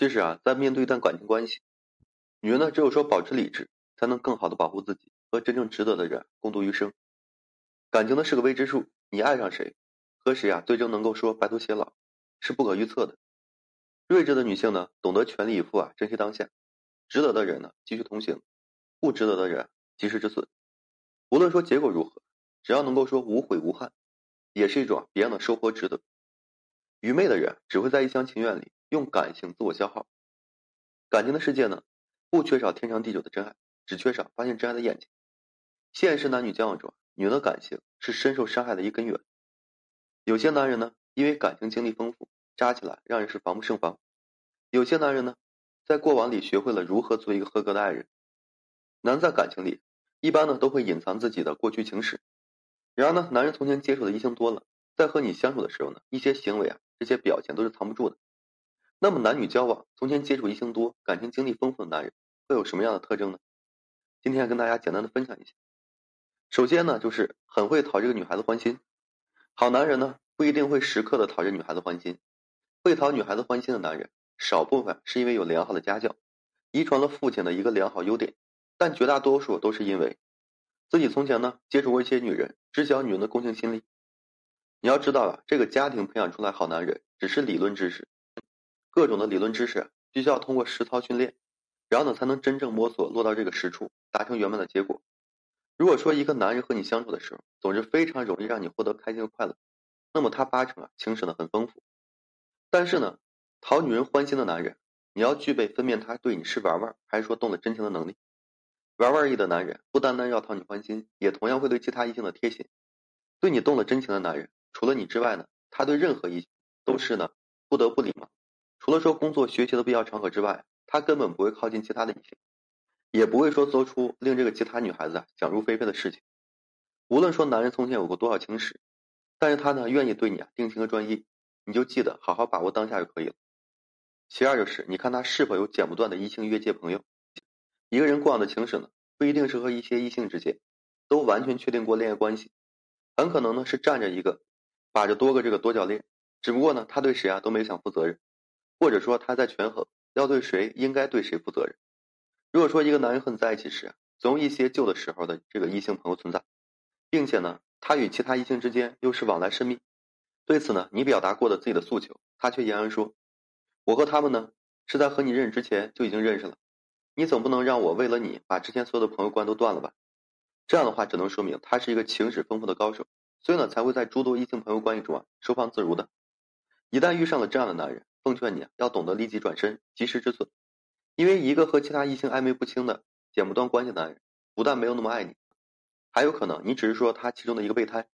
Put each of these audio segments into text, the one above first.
其实啊，在面对一段感情关系，女人呢，只有说保持理智，才能更好的保护自己和真正值得的人共度余生。感情呢是个未知数，你爱上谁，和谁啊，最终能够说白头偕老，是不可预测的。睿智的女性呢，懂得全力以赴啊，珍惜当下，值得的人呢，继续同行；不值得的人，及时止损。无论说结果如何，只要能够说无悔无憾，也是一种别样的收获，值得。愚昧的人只会在一厢情愿里用感性自我消耗。感情的世界呢，不缺少天长地久的真爱，只缺少发现真爱的眼睛。现实男女交往中，女人的感情是深受伤害的一根源。有些男人呢，因为感情经历丰富。扎起来让人是防不胜防。有些男人呢，在过往里学会了如何做一个合格的爱人。男在感情里，一般呢都会隐藏自己的过去情史。然而呢，男人从前接触的异性多了，在和你相处的时候呢，一些行为啊，这些表现都是藏不住的。那么男女交往，从前接触异性多、感情经历丰富的男人，会有什么样的特征呢？今天跟大家简单的分享一下。首先呢，就是很会讨这个女孩子欢心。好男人呢，不一定会时刻的讨这女孩子欢心。会讨女孩子欢心的男人，少部分是因为有良好的家教，遗传了父亲的一个良好优点，但绝大多数都是因为自己从前呢接触过一些女人，知晓女人的共性心理。你要知道啊，这个家庭培养出来好男人只是理论知识，各种的理论知识必须要通过实操训练，然后呢才能真正摸索落到这个实处，达成圆满的结果。如果说一个男人和你相处的时候，总是非常容易让你获得开心和快乐，那么他八成啊情史呢很丰富。但是呢，讨女人欢心的男人，你要具备分辨他对你是玩玩还是说动了真情的能力。玩玩意的男人不单单要讨你欢心，也同样会对其他异性的贴心。对你动了真情的男人，除了你之外呢，他对任何异性都是呢不得不礼貌。除了说工作学习的必要场合之外，他根本不会靠近其他的异性，也不会说做出令这个其他女孩子啊想入非非的事情。无论说男人从前有过多少情史，但是他呢愿意对你啊定情和专一。你就记得好好把握当下就可以了。其二就是，你看他是否有剪不断的异性越界朋友。一个人过往的情史呢，不一定是和一些异性之间都完全确定过恋爱关系，很可能呢是站着一个，把着多个这个多角恋。只不过呢，他对谁啊都没想负责任，或者说他在权衡要对谁应该对谁负责任。如果说一个男人和你在一起时，总有一些旧的时候的这个异性朋友存在，并且呢，他与其他异性之间又是往来甚密。对此呢，你表达过的自己的诉求，他却言而说：“我和他们呢，是在和你认识之前就已经认识了，你总不能让我为了你把之前所有的朋友关都断了吧？”这样的话，只能说明他是一个情史丰富的高手，所以呢，才会在诸多异性朋友关系中啊收放自如的。一旦遇上了这样的男人，奉劝你，要懂得立即转身，及时止损，因为一个和其他异性暧昧不清的剪不断关系的男人，不但没有那么爱你，还有可能你只是说他其中的一个备胎。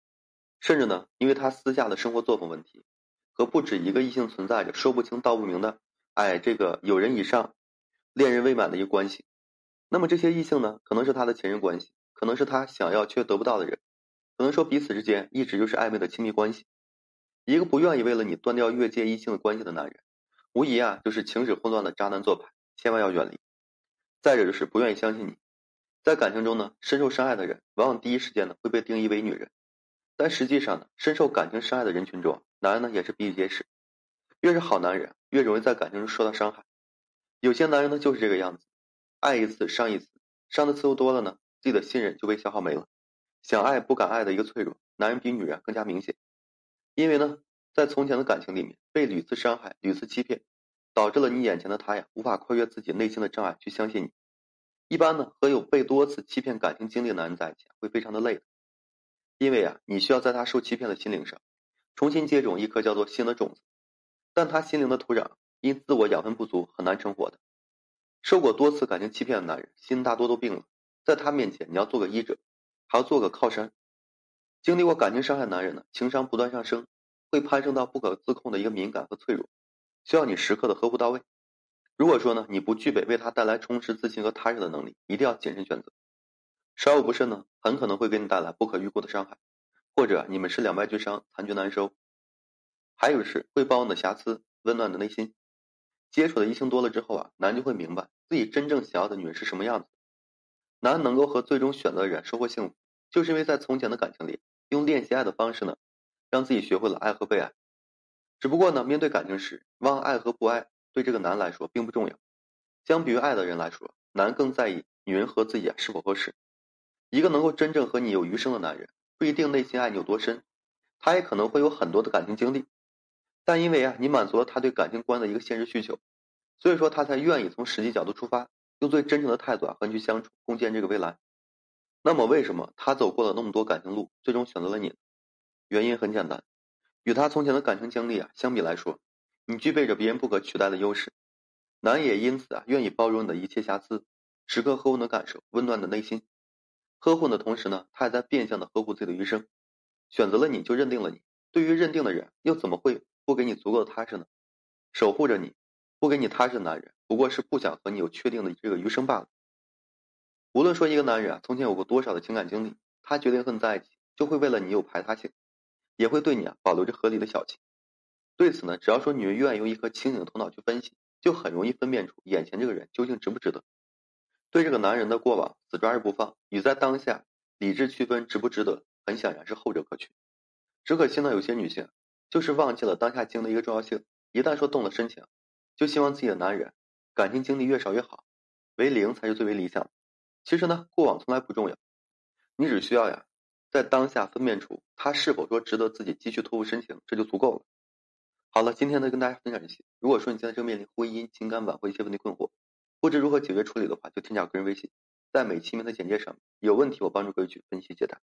甚至呢，因为他私下的生活作风问题，和不止一个异性存在着说不清道不明的，哎，这个有人以上，恋人未满的一个关系。那么这些异性呢，可能是他的前任关系，可能是他想要却得不到的人，可能说彼此之间一直就是暧昧的亲密关系。一个不愿意为了你断掉越界异性的关系的男人，无疑啊就是情史混乱的渣男做派，千万要远离。再者就是不愿意相信你，在感情中呢，深受伤害的人，往往第一时间呢会被定义为女人。但实际上呢，深受感情伤害的人群中，男人呢也是比比皆是。越是好男人，越容易在感情中受到伤害。有些男人呢就是这个样子，爱一次伤一次，伤的次数多了呢，自己的信任就被消耗没了。想爱不敢爱的一个脆弱，男人比女人更加明显。因为呢，在从前的感情里面被屡次伤害、屡次欺骗，导致了你眼前的他呀无法跨越自己内心的障碍去相信你。一般呢，和有被多次欺骗感情经历的男人在一起，会非常的累。因为啊，你需要在他受欺骗的心灵上，重新接种一颗叫做新的种子，但他心灵的土壤因自我养分不足，很难成活的。受过多次感情欺骗的男人，心大多都病了，在他面前，你要做个医者，还要做个靠山。经历过感情伤害男人呢，情商不断上升，会攀升到不可自控的一个敏感和脆弱，需要你时刻的呵护到位。如果说呢，你不具备为他带来充实自信和踏实的能力，一定要谨慎选择。稍有不慎呢，很可能会给你带来不可预估的伤害，或者你们是两败俱伤，残局难收。还有是会包容的瑕疵，温暖的内心。接触的异性多了之后啊，男人就会明白自己真正想要的女人是什么样子。男人能够和最终选择的人收获幸福，就是因为在从前的感情里，用练习爱的方式呢，让自己学会了爱和被爱。只不过呢，面对感情时，忘爱和不爱对这个男来说并不重要。相比于爱的人来说，男更在意女人和自己啊是否合适。一个能够真正和你有余生的男人，不一定内心爱你有多深，他也可能会有很多的感情经历，但因为啊你满足了他对感情观的一个现实需求，所以说他才愿意从实际角度出发，用最真诚的态度啊和你去相处，共建这个未来。那么为什么他走过了那么多感情路，最终选择了你？原因很简单，与他从前的感情经历啊相比来说，你具备着别人不可取代的优势。男也因此啊愿意包容你的一切瑕疵，时刻呵护你的感受，温暖你的内心。呵护的同时呢，他还在变相的呵护自己的余生。选择了你就认定了你，对于认定的人，又怎么会不给你足够的踏实呢？守护着你，不给你踏实的男人，不过是不想和你有确定的这个余生罢了。无论说一个男人啊，从前有过多少的情感经历，他决定和你在一起，就会为了你有排他性，也会对你啊保留着合理的小气。对此呢，只要说女人愿意用一颗清醒的头脑去分析，就很容易分辨出眼前这个人究竟值不值得。对这个男人的过往死抓着不放，与在当下理智区分值不值得，很显然是后者可取。只可惜呢，有些女性就是忘记了当下经历的一个重要性，一旦说动了深情，就希望自己的男人感情经历越少越好，为零才是最为理想的。其实呢，过往从来不重要，你只需要呀，在当下分辨出他是否说值得自己继续托付深情，这就足够了。好了，今天呢跟大家分享这些。如果说你现在正面临婚姻、情感挽回一些问题困惑，不知如何解决处理的话，就添加我个人微信，在每期名的简介上，有问题我帮助各位去分析解答。